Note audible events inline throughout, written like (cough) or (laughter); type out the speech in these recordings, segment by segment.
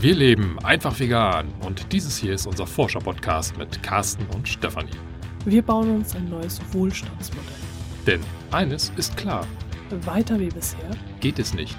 Wir leben einfach vegan und dieses hier ist unser Forscher-Podcast mit Carsten und Stefanie. Wir bauen uns ein neues Wohlstandsmodell. Denn eines ist klar. Weiter wie bisher geht es nicht.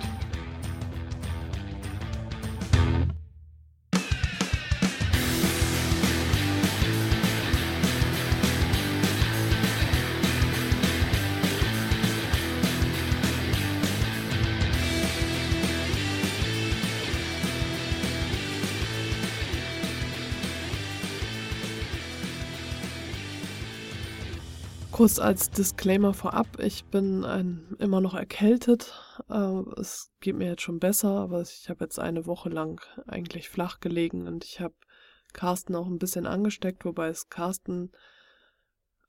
Kurz als Disclaimer vorab, ich bin ein, immer noch erkältet. Äh, es geht mir jetzt schon besser, aber ich habe jetzt eine Woche lang eigentlich flach gelegen und ich habe Carsten auch ein bisschen angesteckt, wobei es Carsten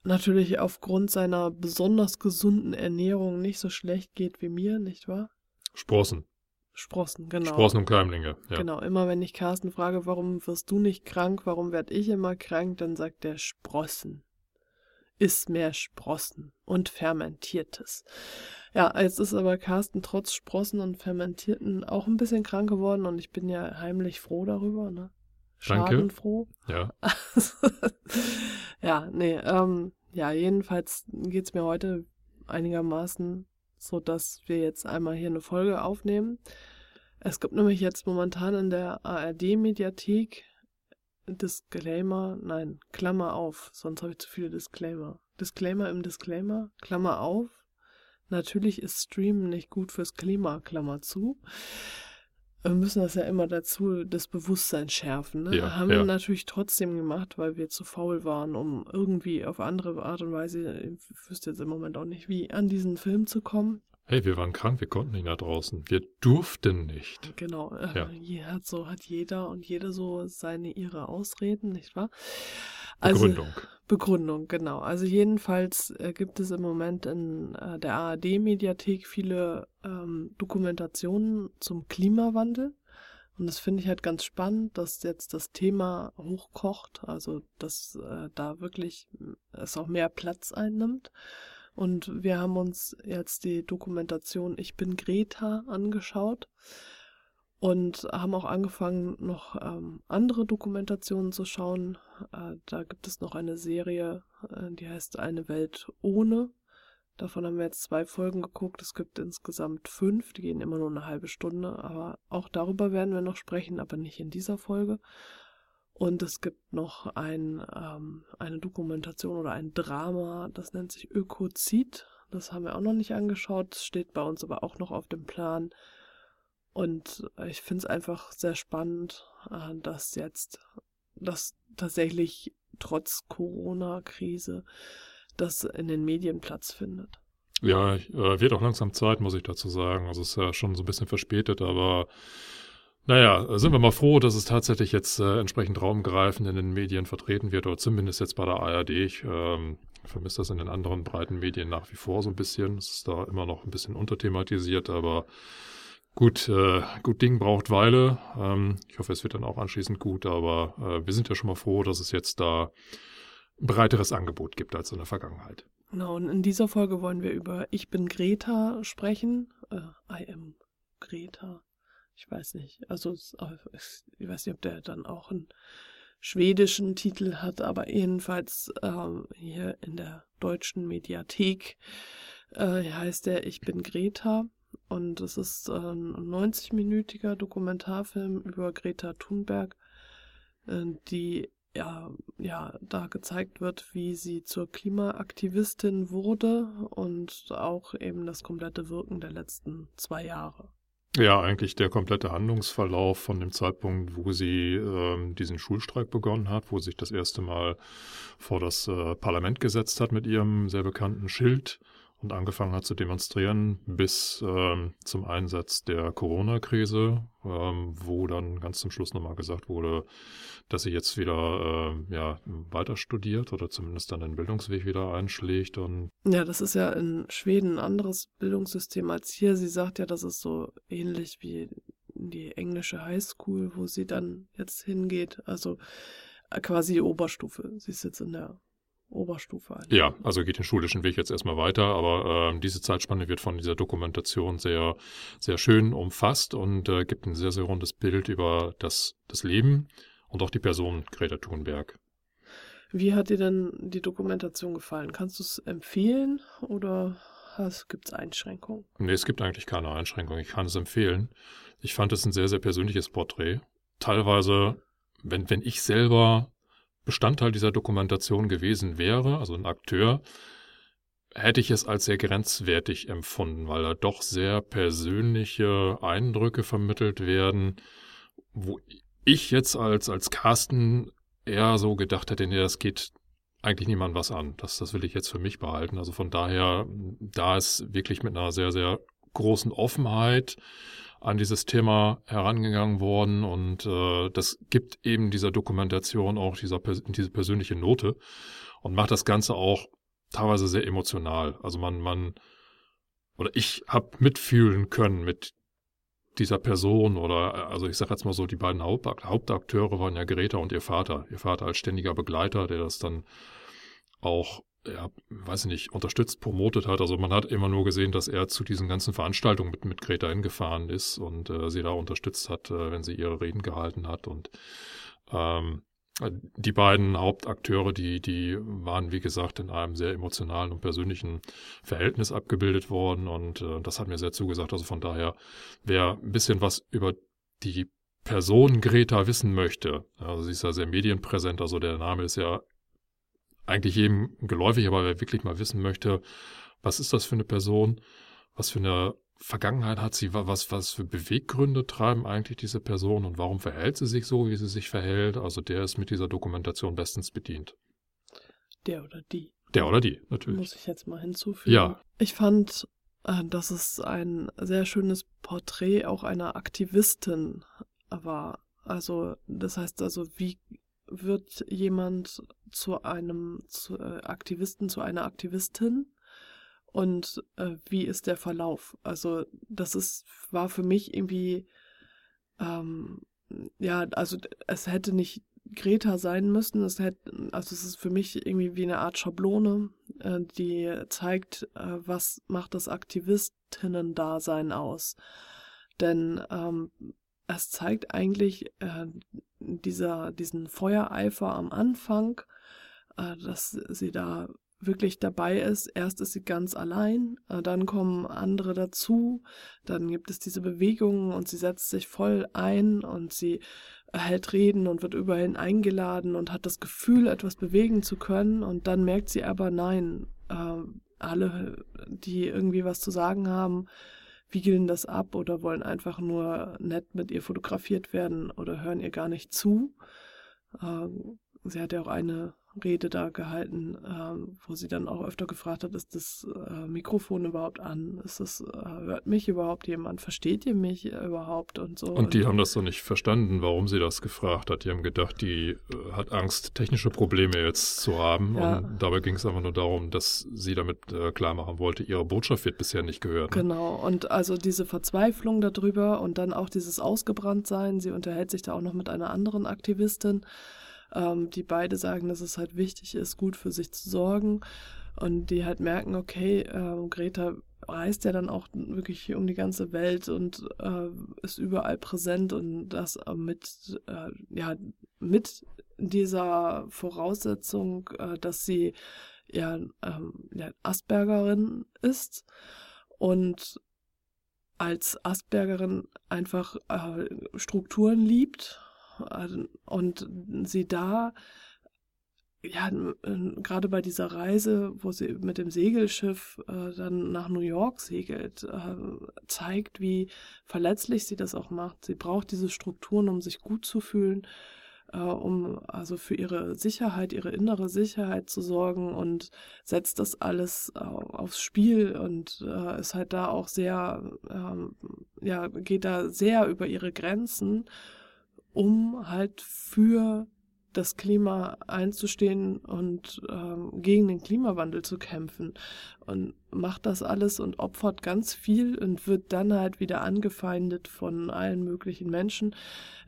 natürlich aufgrund seiner besonders gesunden Ernährung nicht so schlecht geht wie mir, nicht wahr? Sprossen. Sprossen, genau. Sprossen und Keimlinge, ja. Genau, immer wenn ich Carsten frage, warum wirst du nicht krank, warum werde ich immer krank, dann sagt er Sprossen ist mehr Sprossen und Fermentiertes. Ja, jetzt ist aber Carsten trotz Sprossen und Fermentierten auch ein bisschen krank geworden und ich bin ja heimlich froh darüber, ne? Schadenfroh. Ja. (laughs) ja, nee, ähm, ja, jedenfalls geht's mir heute einigermaßen so, dass wir jetzt einmal hier eine Folge aufnehmen. Es gibt nämlich jetzt momentan in der ARD-Mediathek Disclaimer, nein, Klammer auf, sonst habe ich zu viele Disclaimer. Disclaimer im Disclaimer, Klammer auf. Natürlich ist Streamen nicht gut fürs Klima, Klammer zu. Wir müssen das ja immer dazu, das Bewusstsein schärfen. Ne? Ja, Haben ja. wir natürlich trotzdem gemacht, weil wir zu faul waren, um irgendwie auf andere Art und Weise, ich wüsste jetzt im Moment auch nicht, wie, an diesen Film zu kommen. Hey, wir waren krank, wir konnten nicht nach draußen. Wir durften nicht. Genau, äh, Ja. je- hat so hat jeder und jede so seine ihre Ausreden, nicht wahr? Begründung. Also, Begründung, genau. Also jedenfalls äh, gibt es im Moment in äh, der ARD-Mediathek viele ähm, Dokumentationen zum Klimawandel. Und das finde ich halt ganz spannend, dass jetzt das Thema hochkocht, also dass äh, da wirklich es auch mehr Platz einnimmt. Und wir haben uns jetzt die Dokumentation Ich bin Greta angeschaut und haben auch angefangen, noch ähm, andere Dokumentationen zu schauen. Äh, da gibt es noch eine Serie, äh, die heißt Eine Welt ohne. Davon haben wir jetzt zwei Folgen geguckt. Es gibt insgesamt fünf, die gehen immer nur eine halbe Stunde. Aber auch darüber werden wir noch sprechen, aber nicht in dieser Folge. Und es gibt noch ein, ähm, eine Dokumentation oder ein Drama, das nennt sich Ökozid. Das haben wir auch noch nicht angeschaut, steht bei uns aber auch noch auf dem Plan. Und ich finde es einfach sehr spannend, äh, dass jetzt, dass tatsächlich trotz Corona-Krise das in den Medien Platz findet. Ja, äh, wird auch langsam Zeit, muss ich dazu sagen. Also es ist ja schon so ein bisschen verspätet, aber naja, sind wir mal froh, dass es tatsächlich jetzt äh, entsprechend raumgreifend in den Medien vertreten wird, oder zumindest jetzt bei der ARD. Ich ähm, vermisse das in den anderen breiten Medien nach wie vor so ein bisschen. Es ist da immer noch ein bisschen unterthematisiert, aber gut, äh, gut Ding braucht Weile. Ähm, ich hoffe, es wird dann auch anschließend gut, aber äh, wir sind ja schon mal froh, dass es jetzt da ein breiteres Angebot gibt als in der Vergangenheit. Genau, und in dieser Folge wollen wir über Ich bin Greta sprechen. Äh, I am Greta. Ich weiß nicht. Also, ich weiß nicht, ob der dann auch einen schwedischen Titel hat, aber jedenfalls ähm, hier in der deutschen Mediathek äh, heißt der Ich bin Greta. Und es ist äh, ein 90-minütiger Dokumentarfilm über Greta Thunberg, äh, die ja, ja, da gezeigt wird, wie sie zur Klimaaktivistin wurde und auch eben das komplette Wirken der letzten zwei Jahre. Ja, eigentlich der komplette Handlungsverlauf von dem Zeitpunkt, wo sie ähm, diesen Schulstreik begonnen hat, wo sie sich das erste Mal vor das äh, Parlament gesetzt hat mit ihrem sehr bekannten Schild und angefangen hat zu demonstrieren, bis ähm, zum Einsatz der Corona-Krise, ähm, wo dann ganz zum Schluss nochmal gesagt wurde, dass sie jetzt wieder ähm, ja, weiter studiert oder zumindest dann den Bildungsweg wieder einschlägt und Ja, das ist ja in Schweden ein anderes Bildungssystem als hier. Sie sagt ja, das ist so ähnlich wie die englische Highschool, wo sie dann jetzt hingeht. Also äh, quasi Oberstufe. Sie ist jetzt in der Oberstufe an. Ja, also geht den schulischen Weg jetzt erstmal weiter, aber äh, diese Zeitspanne wird von dieser Dokumentation sehr, sehr schön umfasst und äh, gibt ein sehr, sehr rundes Bild über das, das Leben und auch die Person Greta Thunberg. Wie hat dir denn die Dokumentation gefallen? Kannst du es empfehlen oder gibt es Einschränkungen? Nee, es gibt eigentlich keine Einschränkungen. Ich kann es empfehlen. Ich fand es ein sehr, sehr persönliches Porträt. Teilweise, wenn, wenn ich selber Bestandteil dieser Dokumentation gewesen wäre, also ein Akteur, hätte ich es als sehr grenzwertig empfunden, weil da doch sehr persönliche Eindrücke vermittelt werden, wo ich jetzt als, als Carsten eher so gedacht hätte, nee, das geht eigentlich niemand was an. Das, das will ich jetzt für mich behalten. Also von daher, da ist wirklich mit einer sehr, sehr großen Offenheit an dieses Thema herangegangen worden und äh, das gibt eben dieser Dokumentation auch dieser, diese persönliche Note und macht das Ganze auch teilweise sehr emotional. Also man, man, oder ich habe mitfühlen können mit dieser Person oder also ich sage jetzt mal so, die beiden Haupt Hauptakteure waren ja Greta und ihr Vater. Ihr Vater als ständiger Begleiter, der das dann auch, ja, weiß ich nicht, unterstützt, promotet hat. Also man hat immer nur gesehen, dass er zu diesen ganzen Veranstaltungen mit, mit Greta hingefahren ist und äh, sie da unterstützt hat, äh, wenn sie ihre Reden gehalten hat und ähm, die beiden Hauptakteure, die, die waren, wie gesagt, in einem sehr emotionalen und persönlichen Verhältnis abgebildet worden und äh, das hat mir sehr zugesagt. Also von daher, wer ein bisschen was über die Person Greta wissen möchte, also sie ist ja sehr medienpräsent, also der Name ist ja eigentlich jedem geläufig, aber wer wirklich mal wissen möchte, was ist das für eine Person, was für eine Vergangenheit hat sie, was, was für Beweggründe treiben eigentlich diese Person und warum verhält sie sich so, wie sie sich verhält? Also der ist mit dieser Dokumentation bestens bedient. Der oder die. Der oder die, natürlich. Muss ich jetzt mal hinzufügen. Ja. Ich fand, äh, dass es ein sehr schönes Porträt auch einer Aktivistin war. Also, das heißt also, wie wird jemand zu einem zu, äh, Aktivisten, zu einer Aktivistin? und äh, wie ist der Verlauf. Also das ist, war für mich irgendwie, ähm, ja, also es hätte nicht Greta sein müssen. Es hätte, also es ist für mich irgendwie wie eine Art Schablone, äh, die zeigt, äh, was macht das Aktivistinnen-Dasein aus. Denn ähm, es zeigt eigentlich äh, dieser, diesen Feuereifer am Anfang, äh, dass sie da wirklich dabei ist. Erst ist sie ganz allein, äh, dann kommen andere dazu, dann gibt es diese Bewegungen und sie setzt sich voll ein und sie hält Reden und wird überall eingeladen und hat das Gefühl, etwas bewegen zu können und dann merkt sie aber, nein, äh, alle, die irgendwie was zu sagen haben, wiegeln das ab oder wollen einfach nur nett mit ihr fotografiert werden oder hören ihr gar nicht zu. Äh, sie hat ja auch eine Rede da gehalten, äh, wo sie dann auch öfter gefragt hat, ist das äh, Mikrofon überhaupt an? Ist das, äh, hört mich überhaupt jemand? Versteht ihr mich überhaupt und so? Und die und, haben das so nicht verstanden, warum sie das gefragt hat. Die haben gedacht, die äh, hat Angst, technische Probleme jetzt zu haben. Ja. Und dabei ging es einfach nur darum, dass sie damit äh, klar machen wollte, ihre Botschaft wird bisher nicht gehört. Ne? Genau. Und also diese Verzweiflung darüber und dann auch dieses Ausgebranntsein. Sie unterhält sich da auch noch mit einer anderen Aktivistin ähm, die beide sagen, dass es halt wichtig ist, gut für sich zu sorgen. Und die halt merken, okay, äh, Greta reist ja dann auch wirklich um die ganze Welt und äh, ist überall präsent und das äh, mit, äh, ja, mit dieser Voraussetzung, äh, dass sie ja, ähm, ja Aspergerin ist. Und als Aspergerin einfach äh, Strukturen liebt und sie da, ja, gerade bei dieser Reise, wo sie mit dem Segelschiff äh, dann nach New York segelt, äh, zeigt, wie verletzlich sie das auch macht. Sie braucht diese Strukturen, um sich gut zu fühlen, äh, um also für ihre Sicherheit, ihre innere Sicherheit zu sorgen und setzt das alles aufs Spiel und äh, ist halt da auch sehr, ähm, ja, geht da sehr über ihre Grenzen um halt für das Klima einzustehen und ähm, gegen den Klimawandel zu kämpfen und macht das alles und opfert ganz viel und wird dann halt wieder angefeindet von allen möglichen Menschen.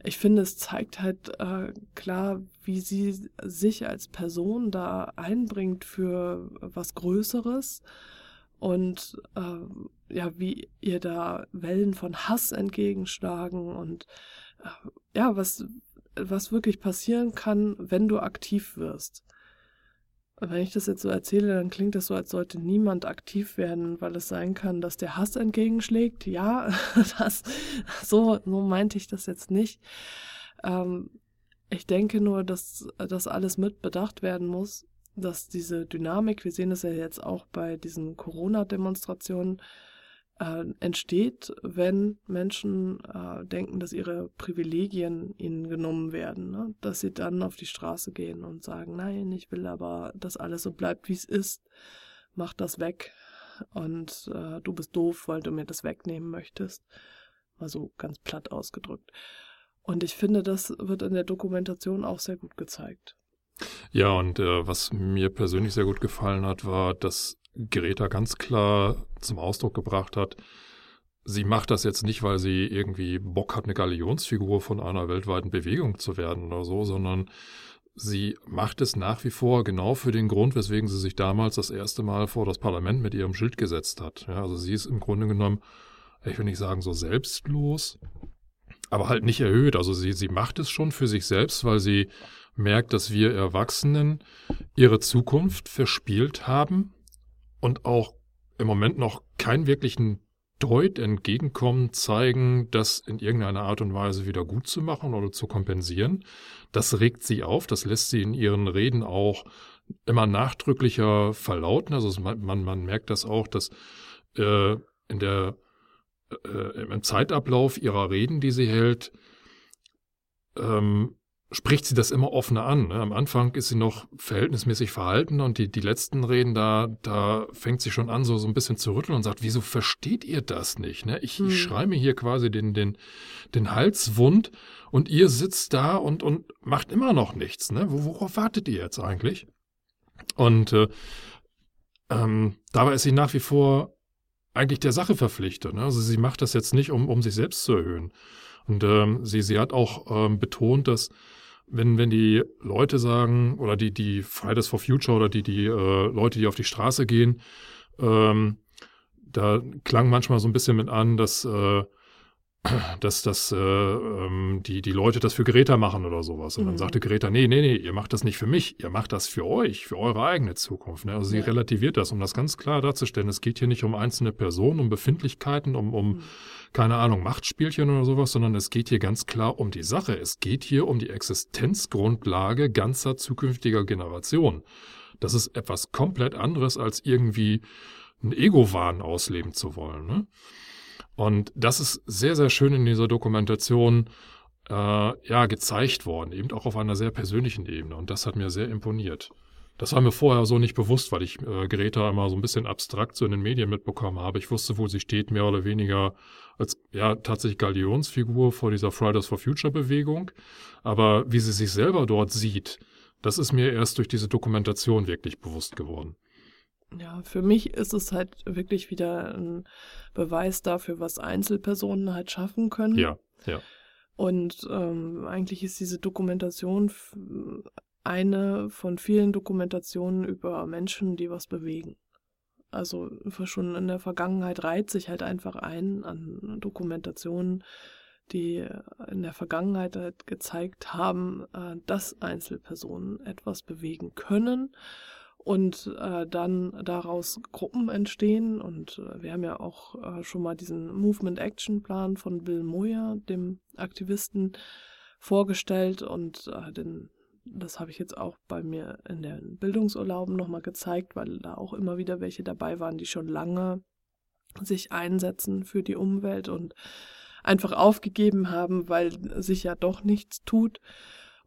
Ich finde, es zeigt halt äh, klar, wie sie sich als Person da einbringt für was Größeres und äh, ja, wie ihr da Wellen von Hass entgegenschlagen und ja, was, was wirklich passieren kann, wenn du aktiv wirst. Wenn ich das jetzt so erzähle, dann klingt das so, als sollte niemand aktiv werden, weil es sein kann, dass der Hass entgegenschlägt. Ja, (laughs) das, so, so meinte ich das jetzt nicht. Ähm, ich denke nur, dass das alles mit bedacht werden muss, dass diese Dynamik, wir sehen es ja jetzt auch bei diesen Corona-Demonstrationen, äh, entsteht, wenn Menschen äh, denken, dass ihre Privilegien ihnen genommen werden, ne? dass sie dann auf die Straße gehen und sagen, nein, ich will aber, dass alles so bleibt, wie es ist, mach das weg und äh, du bist doof, weil du mir das wegnehmen möchtest. Mal so ganz platt ausgedrückt. Und ich finde, das wird in der Dokumentation auch sehr gut gezeigt. Ja, und äh, was mir persönlich sehr gut gefallen hat, war, dass Greta ganz klar zum Ausdruck gebracht hat, sie macht das jetzt nicht, weil sie irgendwie Bock hat, eine Galionsfigur von einer weltweiten Bewegung zu werden oder so, sondern sie macht es nach wie vor genau für den Grund, weswegen sie sich damals das erste Mal vor das Parlament mit ihrem Schild gesetzt hat. Ja, also sie ist im Grunde genommen, ich will nicht sagen so selbstlos, aber halt nicht erhöht. Also sie, sie macht es schon für sich selbst, weil sie merkt, dass wir Erwachsenen ihre Zukunft verspielt haben und auch im Moment noch keinen wirklichen Deut entgegenkommen, zeigen, das in irgendeiner Art und Weise wieder gut zu machen oder zu kompensieren. Das regt sie auf, das lässt sie in ihren Reden auch immer nachdrücklicher verlauten. Also man, man, merkt das auch, dass äh, in der äh, im Zeitablauf ihrer Reden, die sie hält, ähm, spricht sie das immer offener an. Ne? Am Anfang ist sie noch verhältnismäßig verhalten und die, die letzten Reden, da, da fängt sie schon an, so, so ein bisschen zu rütteln und sagt, wieso versteht ihr das nicht? Ne? Ich, hm. ich schreibe mir hier quasi den, den, den Hals wund und ihr sitzt da und, und macht immer noch nichts. Ne? Worauf wartet ihr jetzt eigentlich? Und äh, ähm, dabei ist sie nach wie vor eigentlich der Sache verpflichtet. Ne? Also sie macht das jetzt nicht, um, um sich selbst zu erhöhen. Und ähm, sie, sie hat auch ähm, betont, dass wenn, wenn die Leute sagen, oder die, die Fridays for Future oder die, die äh, Leute, die auf die Straße gehen, ähm, da klang manchmal so ein bisschen mit an, dass, äh, dass, dass äh, ähm, die, die Leute das für Greta machen oder sowas. Und mhm. dann sagte Greta, nee, nee, nee, ihr macht das nicht für mich, ihr macht das für euch, für eure eigene Zukunft. Ne? Also sie ja. relativiert das, um das ganz klar darzustellen. Es geht hier nicht um einzelne Personen, um Befindlichkeiten, um, um mhm keine Ahnung, Machtspielchen oder sowas, sondern es geht hier ganz klar um die Sache. Es geht hier um die Existenzgrundlage ganzer zukünftiger Generationen. Das ist etwas komplett anderes, als irgendwie ein Ego-Wahn ausleben zu wollen. Ne? Und das ist sehr, sehr schön in dieser Dokumentation äh, ja, gezeigt worden, eben auch auf einer sehr persönlichen Ebene. Und das hat mir sehr imponiert. Das war mir vorher so nicht bewusst, weil ich äh, Greta immer so ein bisschen abstrakt so in den Medien mitbekommen habe. Ich wusste, wo sie steht, mehr oder weniger als ja tatsächlich Galionsfigur vor dieser Fridays for Future Bewegung. Aber wie sie sich selber dort sieht, das ist mir erst durch diese Dokumentation wirklich bewusst geworden. Ja, für mich ist es halt wirklich wieder ein Beweis dafür, was Einzelpersonen halt schaffen können. Ja, ja. Und ähm, eigentlich ist diese Dokumentation eine von vielen Dokumentationen über Menschen, die was bewegen. Also schon in der Vergangenheit reiht sich halt einfach ein an Dokumentationen, die in der Vergangenheit halt gezeigt haben, äh, dass Einzelpersonen etwas bewegen können und äh, dann daraus Gruppen entstehen. Und äh, wir haben ja auch schon mal diesen Movement Action Plan von Bill Moyer, dem Aktivisten, vorgestellt und den das habe ich jetzt auch bei mir in den Bildungsurlauben nochmal gezeigt, weil da auch immer wieder welche dabei waren, die schon lange sich einsetzen für die Umwelt und einfach aufgegeben haben, weil sich ja doch nichts tut.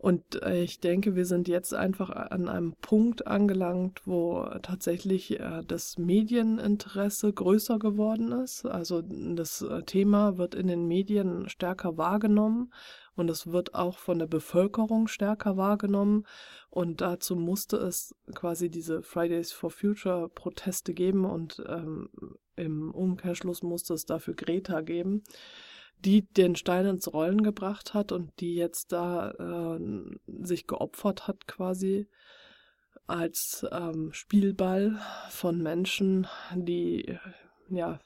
Und äh, ich denke, wir sind jetzt einfach an einem Punkt angelangt, wo tatsächlich äh, das Medieninteresse größer geworden ist. Also das äh, Thema wird in den Medien stärker wahrgenommen und es wird auch von der Bevölkerung stärker wahrgenommen. Und dazu musste es quasi diese Fridays for Future Proteste geben und ähm, im Umkehrschluss musste es dafür Greta geben die den Stein ins Rollen gebracht hat und die jetzt da äh, sich geopfert hat quasi als ähm, Spielball von Menschen, die ja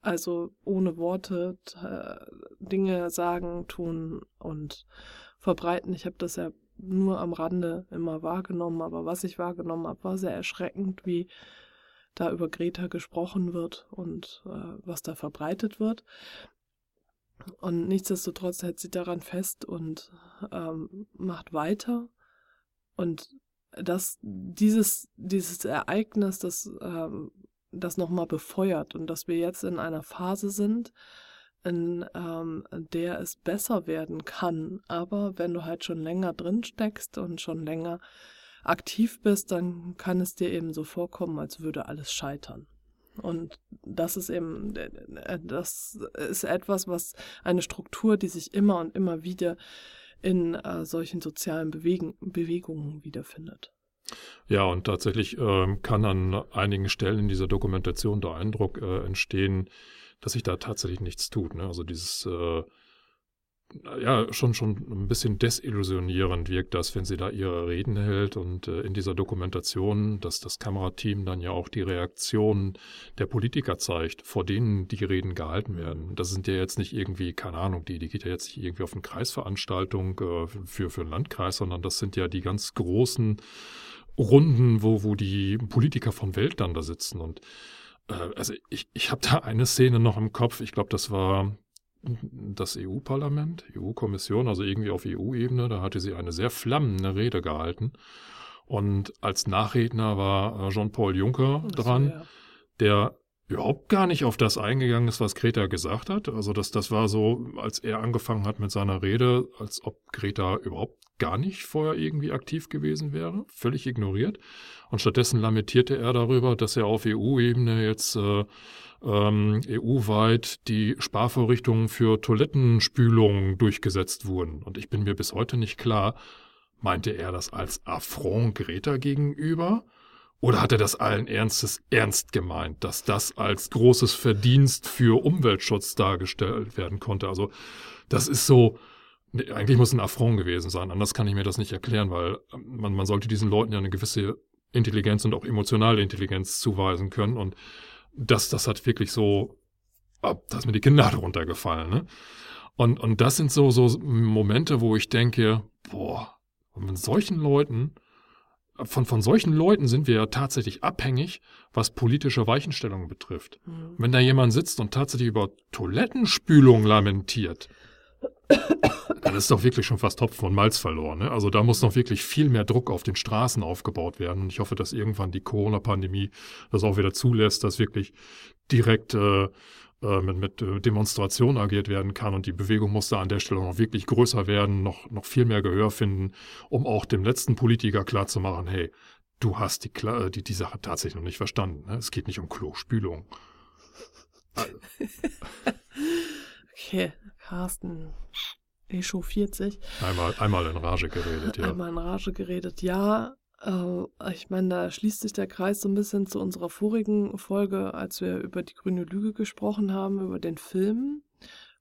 also ohne Worte äh, Dinge sagen, tun und verbreiten. Ich habe das ja nur am Rande immer wahrgenommen, aber was ich wahrgenommen habe, war sehr erschreckend, wie da über Greta gesprochen wird und äh, was da verbreitet wird. Und nichtsdestotrotz hält sie daran fest und ähm, macht weiter. Und dass dieses, dieses Ereignis, das, ähm, das nochmal befeuert und dass wir jetzt in einer Phase sind, in ähm, der es besser werden kann. Aber wenn du halt schon länger drin steckst und schon länger aktiv bist, dann kann es dir eben so vorkommen, als würde alles scheitern. Und das ist eben, äh, das ist etwas, was eine Struktur, die sich immer und immer wieder in äh, solchen sozialen Bewegen, Bewegungen wiederfindet. Ja, und tatsächlich äh, kann an einigen Stellen in dieser Dokumentation der Eindruck äh, entstehen, dass sich da tatsächlich nichts tut. Ne? Also dieses äh, ja, schon, schon ein bisschen desillusionierend wirkt das, wenn sie da ihre Reden hält und äh, in dieser Dokumentation, dass das Kamerateam dann ja auch die Reaktionen der Politiker zeigt, vor denen die Reden gehalten werden. Das sind ja jetzt nicht irgendwie, keine Ahnung, die, die geht ja jetzt nicht irgendwie auf eine Kreisveranstaltung äh, für, für einen Landkreis, sondern das sind ja die ganz großen Runden, wo, wo die Politiker von Welt dann da sitzen und äh, also ich, ich habe da eine Szene noch im Kopf, ich glaube, das war das EU-Parlament, EU-Kommission, also irgendwie auf EU-Ebene, da hatte sie eine sehr flammende Rede gehalten. Und als Nachredner war äh, Jean-Paul Juncker dran, ja. der überhaupt gar nicht auf das eingegangen ist, was Greta gesagt hat. Also das, das war so, als er angefangen hat mit seiner Rede, als ob Greta überhaupt gar nicht vorher irgendwie aktiv gewesen wäre, völlig ignoriert. Und stattdessen lamentierte er darüber, dass er auf EU-Ebene jetzt äh, ähm, EU-weit die Sparvorrichtungen für Toilettenspülungen durchgesetzt wurden. Und ich bin mir bis heute nicht klar, meinte er das als Affront Greta gegenüber? Oder hat er das allen Ernstes ernst gemeint, dass das als großes Verdienst für Umweltschutz dargestellt werden konnte? Also das ist so, eigentlich muss ein Affront gewesen sein, anders kann ich mir das nicht erklären, weil ähm, man, man sollte diesen Leuten ja eine gewisse Intelligenz und auch emotionale Intelligenz zuweisen können. Und das, das hat wirklich so, da ist mir die Kinder runtergefallen. Ne? Und, und das sind so, so Momente, wo ich denke, boah, mit solchen Leuten, von, von solchen Leuten sind wir ja tatsächlich abhängig, was politische Weichenstellungen betrifft. Mhm. Wenn da jemand sitzt und tatsächlich über Toilettenspülung lamentiert, dann ist doch wirklich schon fast Topfen und Malz verloren. Ne? Also da muss noch wirklich viel mehr Druck auf den Straßen aufgebaut werden. Und ich hoffe, dass irgendwann die Corona-Pandemie das auch wieder zulässt, dass wirklich direkt äh, äh mit, mit äh, Demonstrationen agiert werden kann. Und die Bewegung muss da an der Stelle noch wirklich größer werden, noch, noch viel mehr Gehör finden, um auch dem letzten Politiker klarzumachen, hey, du hast die, äh, die, die Sache tatsächlich noch nicht verstanden. Ne? Es geht nicht um Klospülung. Also. (laughs) okay, Carsten echauffiert sich. Einmal, einmal in Rage geredet, ja. Einmal in Rage geredet, ja. Äh, ich meine, da schließt sich der Kreis so ein bisschen zu unserer vorigen Folge, als wir über die grüne Lüge gesprochen haben, über den Film.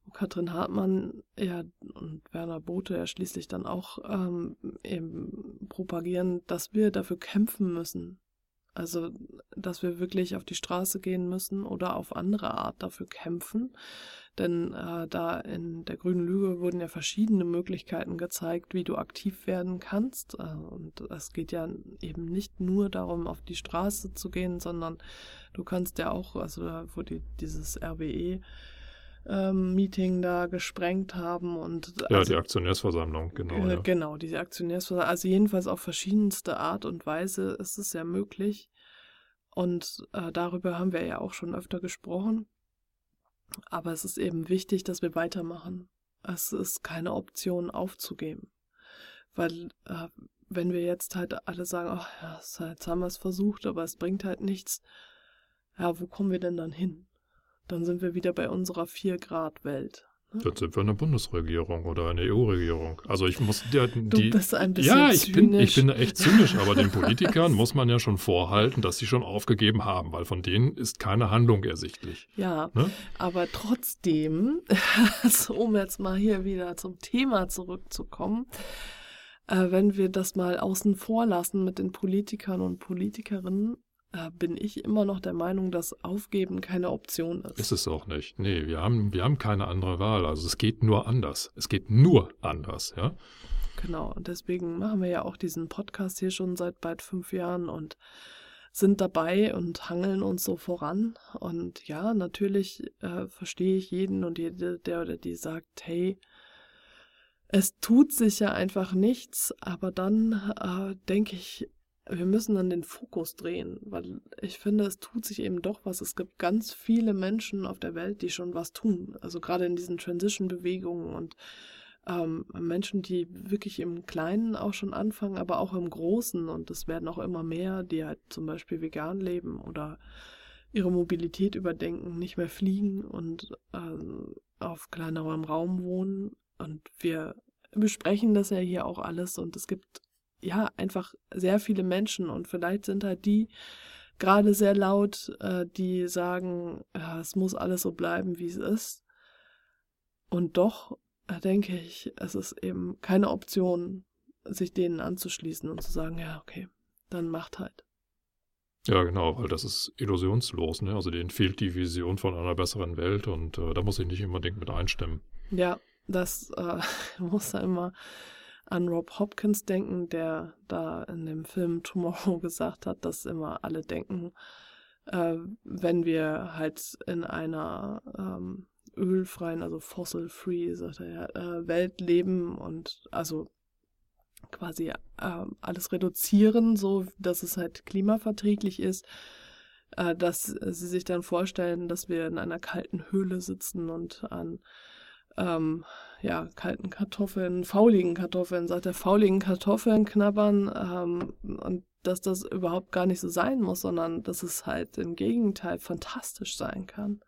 Wo Katrin Hartmann ja, und Werner Bote ja schließlich dann auch ähm, eben propagieren, dass wir dafür kämpfen müssen, also, dass wir wirklich auf die Straße gehen müssen oder auf andere Art dafür kämpfen. Denn äh, da in der grünen Lüge wurden ja verschiedene Möglichkeiten gezeigt, wie du aktiv werden kannst. Äh, und es geht ja eben nicht nur darum, auf die Straße zu gehen, sondern du kannst ja auch, also da wurde dieses RWE ähm, Meeting da gesprengt haben und ja also, die Aktionärsversammlung genau äh, ja. genau diese Aktionärsversammlung also jedenfalls auf verschiedenste Art und Weise ist es ja möglich und äh, darüber haben wir ja auch schon öfter gesprochen aber es ist eben wichtig dass wir weitermachen es ist keine Option aufzugeben. Weil äh, wenn wir jetzt halt alle sagen, ach ja, jetzt haben wir es versucht, aber es bringt halt nichts, ja, wo kommen wir denn dann hin? Dann sind wir wieder bei unserer 4-Grad-Welt. Ne? Dann sind wir eine Bundesregierung oder eine EU-Regierung. Also ich muss die, die du bist ein bisschen Ja, ich bin, ich bin echt zynisch, aber den (laughs) Politikern muss man ja schon vorhalten, dass sie schon aufgegeben haben, weil von denen ist keine Handlung ersichtlich. Ja, ne? aber trotzdem, (laughs) also um jetzt mal hier wieder zum Thema zurückzukommen, äh, wenn wir das mal außen vor lassen mit den Politikern und Politikerinnen, bin ich immer noch der Meinung, dass Aufgeben keine Option ist. Ist es auch nicht. Nee, wir haben, wir haben keine andere Wahl. Also es geht nur anders. Es geht nur anders, ja. Genau, und deswegen machen wir ja auch diesen Podcast hier schon seit bald fünf Jahren und sind dabei und hangeln uns so voran. Und ja, natürlich äh, verstehe ich jeden und jede, der oder die sagt, hey, es tut sich ja einfach nichts, aber dann äh, denke ich, wir müssen dann den Fokus drehen, weil ich finde, es tut sich eben doch was. Es gibt ganz viele Menschen auf der Welt, die schon was tun. Also gerade in diesen Transition-Bewegungen und ähm, Menschen, die wirklich im Kleinen auch schon anfangen, aber auch im Großen. Und es werden auch immer mehr, die halt zum Beispiel vegan leben oder ihre Mobilität überdenken, nicht mehr fliegen und äh, auf kleinerem Raum wohnen. Und wir besprechen das ja hier auch alles und es gibt ja einfach sehr viele Menschen und vielleicht sind halt die gerade sehr laut, äh, die sagen, ja, es muss alles so bleiben, wie es ist. Und doch äh, denke ich, es ist eben keine Option, sich denen anzuschließen und zu sagen, ja, okay, dann macht halt. Ja, genau, weil das ist illusionslos, ne? Also denen fehlt die Vision von einer besseren Welt und äh, da muss ich nicht unbedingt mit einstimmen. Ja, das äh, (laughs) muss da immer an Rob Hopkins denken, der da in dem Film Tomorrow (laughs) gesagt hat, dass immer alle denken, äh, wenn wir halt in einer ähm, ölfreien, also fossil-free, sagt er, äh, Welt leben und also quasi äh, alles reduzieren, so dass es halt klimaverträglich ist, äh, dass sie sich dann vorstellen, dass wir in einer kalten Höhle sitzen und an ähm, ja, kalten Kartoffeln, fauligen Kartoffeln, sagt er, fauligen Kartoffeln knabbern ähm, und dass das überhaupt gar nicht so sein muss, sondern dass es halt im Gegenteil fantastisch sein kann.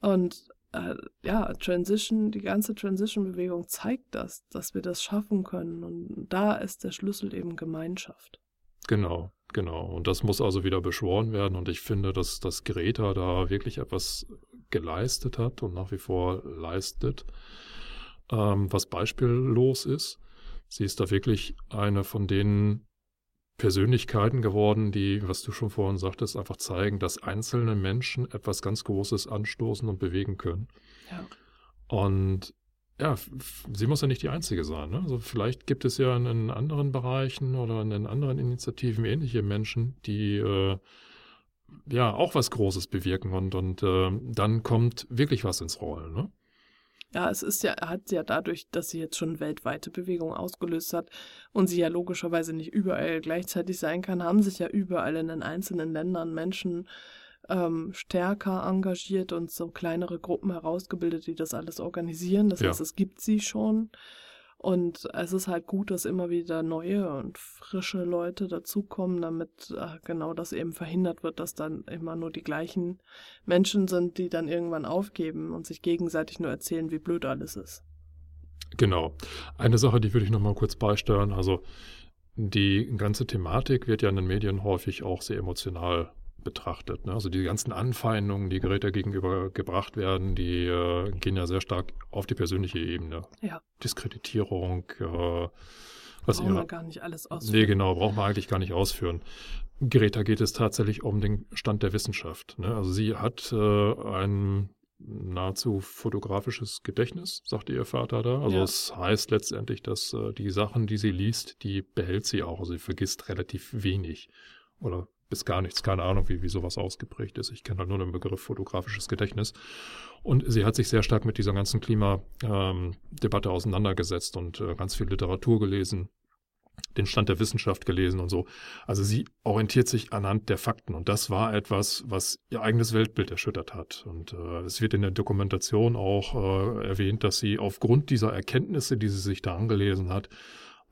Und äh, ja, Transition, die ganze Transition-Bewegung zeigt das, dass wir das schaffen können. Und da ist der Schlüssel eben Gemeinschaft. Genau, genau. Und das muss also wieder beschworen werden. Und ich finde, dass, dass Greta da wirklich etwas geleistet hat und nach wie vor leistet, ähm, was beispiellos ist. Sie ist da wirklich eine von den Persönlichkeiten geworden, die, was du schon vorhin sagtest, einfach zeigen, dass einzelne Menschen etwas ganz Großes anstoßen und bewegen können. Ja. Und ja, sie muss ja nicht die Einzige sein. Ne? Also vielleicht gibt es ja in, anderen Bereichen oder in anderen Initiativen ähnliche Menschen, die äh, ja auch was Großes bewirken und, und äh, dann kommt wirklich was ins Rollen. Ne? Ja, es ist ja, hat ja dadurch, dass sie jetzt schon weltweite Bewegung ausgelöst hat und sie ja logischerweise nicht überall gleichzeitig sein kann, haben sich ja überall in den einzelnen Ländern Menschen ähm, stärker engagiert und so kleinere Gruppen herausgebildet, die das alles organisieren. Das ja. heißt, es gibt sie schon. Und es ist halt gut, dass immer wieder neue und frische Leute dazukommen, damit äh, genau das eben verhindert wird, dass dann immer nur die gleichen Menschen sind, die dann irgendwann aufgeben und sich gegenseitig nur erzählen, wie blöd alles ist. Genau. Eine Sache, die würde ich nochmal kurz beisteuern. Also die ganze Thematik wird ja in den Medien häufig auch sehr emotional betrachtet. Ne? Also die ganzen Anfeindungen, die Greta gegenüber gebracht werden, die äh, gehen ja sehr stark auf die persönliche Ebene. Ja. Diskreditierung, äh, was brauchen wir gar nicht alles ausführen. Nee, genau, braucht man eigentlich gar nicht ausführen. Greta geht es tatsächlich um den Stand der Wissenschaft. Ne? Also sie hat äh, ein nahezu fotografisches Gedächtnis, sagte ihr Vater da. Also es ja. heißt letztendlich, dass äh, die Sachen, die sie liest, die behält sie auch. Also sie vergisst relativ wenig oder bis gar nichts, keine Ahnung, wie, wie sowas ausgeprägt ist. Ich kenne halt nur den Begriff fotografisches Gedächtnis. Und sie hat sich sehr stark mit dieser ganzen Klimadebatte auseinandergesetzt und äh, ganz viel Literatur gelesen. den Stand der Wissenschaft gelesen und so. Also sie orientiert sich anhand der Fakten und das war etwas, was ihr eigenes Weltbild erschüttert hat. Und äh, es wird in der Dokumentation auch äh, erwähnt, dass sie aufgrund dieser Erkenntnisse, die sie sich da angelesen hat,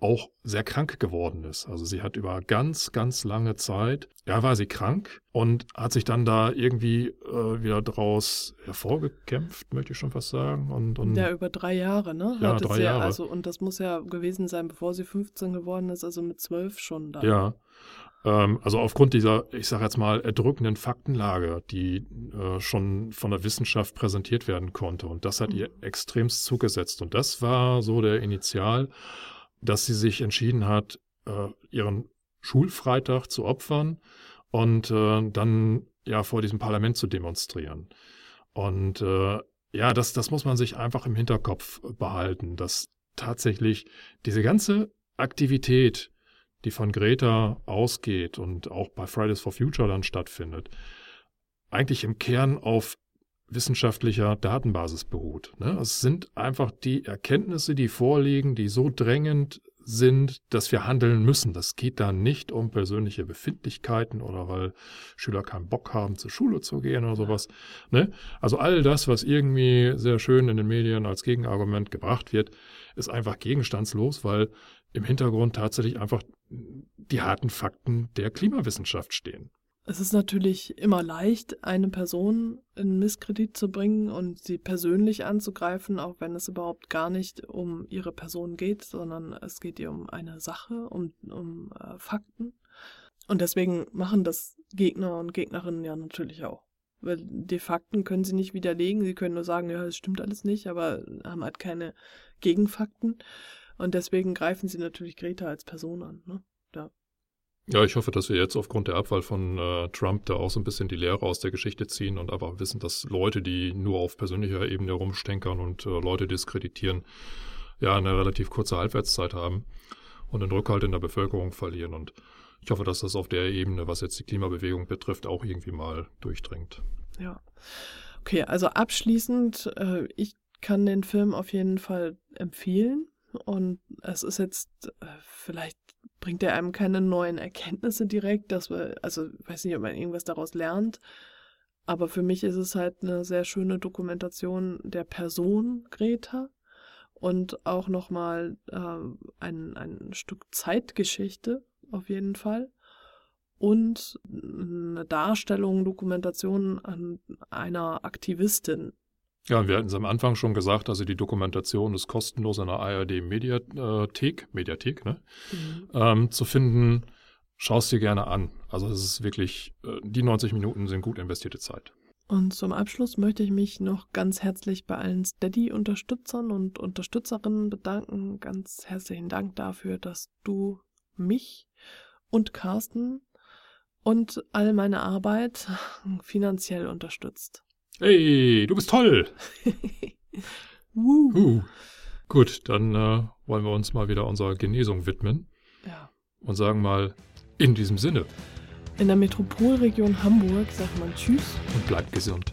auch sehr krank geworden ist. Also sie hat über ganz, ganz lange Zeit, ja, war sie krank und hat sich dann da irgendwie äh, wieder draus hervorgekämpft, möchte ich schon fast sagen. Und, und ja, über drei Jahre, ne? Ja, drei ja, Jahre. Also, und das muss ja gewesen sein, bevor sie 15 geworden ist, also mit 12 schon da. Ja. Ähm, also aufgrund dieser, ich sage jetzt mal, erdrückenden Faktenlage, die äh, schon von der Wissenschaft präsentiert werden konnte. Und das hat mhm. ihr extremst zugesetzt. Und das war so der Initial dass sie sich entschieden hat, äh, ihren Schulfreitag zu opfern und äh, dann ja vor diesem Parlament zu demonstrieren. Und äh, ja, das, das muss man sich einfach im Hinterkopf behalten, dass tatsächlich diese ganze Aktivität, die von Greta ausgeht und auch bei Fridays for Future dann stattfindet, eigentlich im Kern auf wissenschaftlicher Datenbasis beruht. Ne? Es sind einfach die Erkenntnisse, die vorliegen, die so drängend sind, dass wir handeln müssen. Das geht da nicht um persönliche Befindlichkeiten oder weil Schüler keinen Bock haben, zur Schule zu gehen oder sowas. Ne? Also all das, was irgendwie sehr schön in den Medien als Gegenargument gebracht wird, ist einfach gegenstandslos, weil im Hintergrund tatsächlich einfach die harten Fakten der Klimawissenschaft stehen. Es ist natürlich immer leicht, eine Person in Misskredit zu bringen und sie persönlich anzugreifen, auch wenn es überhaupt gar nicht um ihre Person geht, sondern es geht ihr um eine Sache, um, um äh, Fakten. Und deswegen machen das Gegner und Gegnerinnen ja natürlich auch. Weil die Fakten können sie nicht widerlegen, sie können nur sagen, ja, es stimmt alles nicht, aber haben halt keine Gegenfakten. Und deswegen greifen sie natürlich Greta als Person an. Ne? Da ja, ich hoffe, dass wir jetzt aufgrund der Abwahl von äh, Trump da auch so ein bisschen die Lehre aus der Geschichte ziehen und aber wissen, dass Leute, die nur auf persönlicher Ebene rumstenkern und äh, Leute diskreditieren, ja eine relativ kurze Halbwertszeit haben und den Rückhalt in der Bevölkerung verlieren. Und ich hoffe, dass das auf der Ebene, was jetzt die Klimabewegung betrifft, auch irgendwie mal durchdringt. Ja. Okay, also abschließend, äh, ich kann den Film auf jeden Fall empfehlen. Und es ist jetzt äh, vielleicht bringt er einem keine neuen Erkenntnisse direkt, dass wir, also weiß nicht, ob man irgendwas daraus lernt, aber für mich ist es halt eine sehr schöne Dokumentation der Person Greta und auch nochmal äh, ein, ein Stück Zeitgeschichte auf jeden Fall und eine Darstellung, Dokumentation an einer Aktivistin, ja, wir hatten es am Anfang schon gesagt, also die Dokumentation ist kostenlos in der ARD-Mediathek, Mediathek, ne? Mhm. Ähm, zu finden. Schau es dir gerne an. Also es ist wirklich, äh, die 90 Minuten sind gut investierte Zeit. Und zum Abschluss möchte ich mich noch ganz herzlich bei allen Steady-Unterstützern und Unterstützerinnen bedanken. Ganz herzlichen Dank dafür, dass du mich und Carsten und all meine Arbeit (laughs) finanziell unterstützt. Hey, du bist toll. (laughs) uh. Gut, dann äh, wollen wir uns mal wieder unserer Genesung widmen. Ja. Und sagen mal, in diesem Sinne. In der Metropolregion Hamburg sagt man Tschüss. Und bleibt gesund.